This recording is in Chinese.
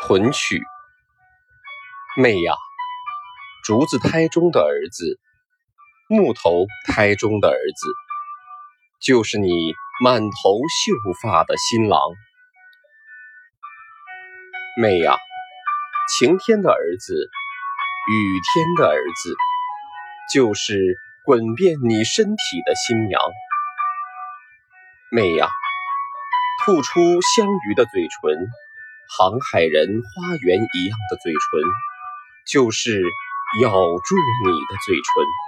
魂曲，妹呀，竹子胎中的儿子，木头胎中的儿子，就是你满头秀发的新郎。妹呀，晴天的儿子，雨天的儿子，就是滚遍你身体的新娘。妹呀，吐出香鱼的嘴唇。航海人花园一样的嘴唇，就是咬住你的嘴唇。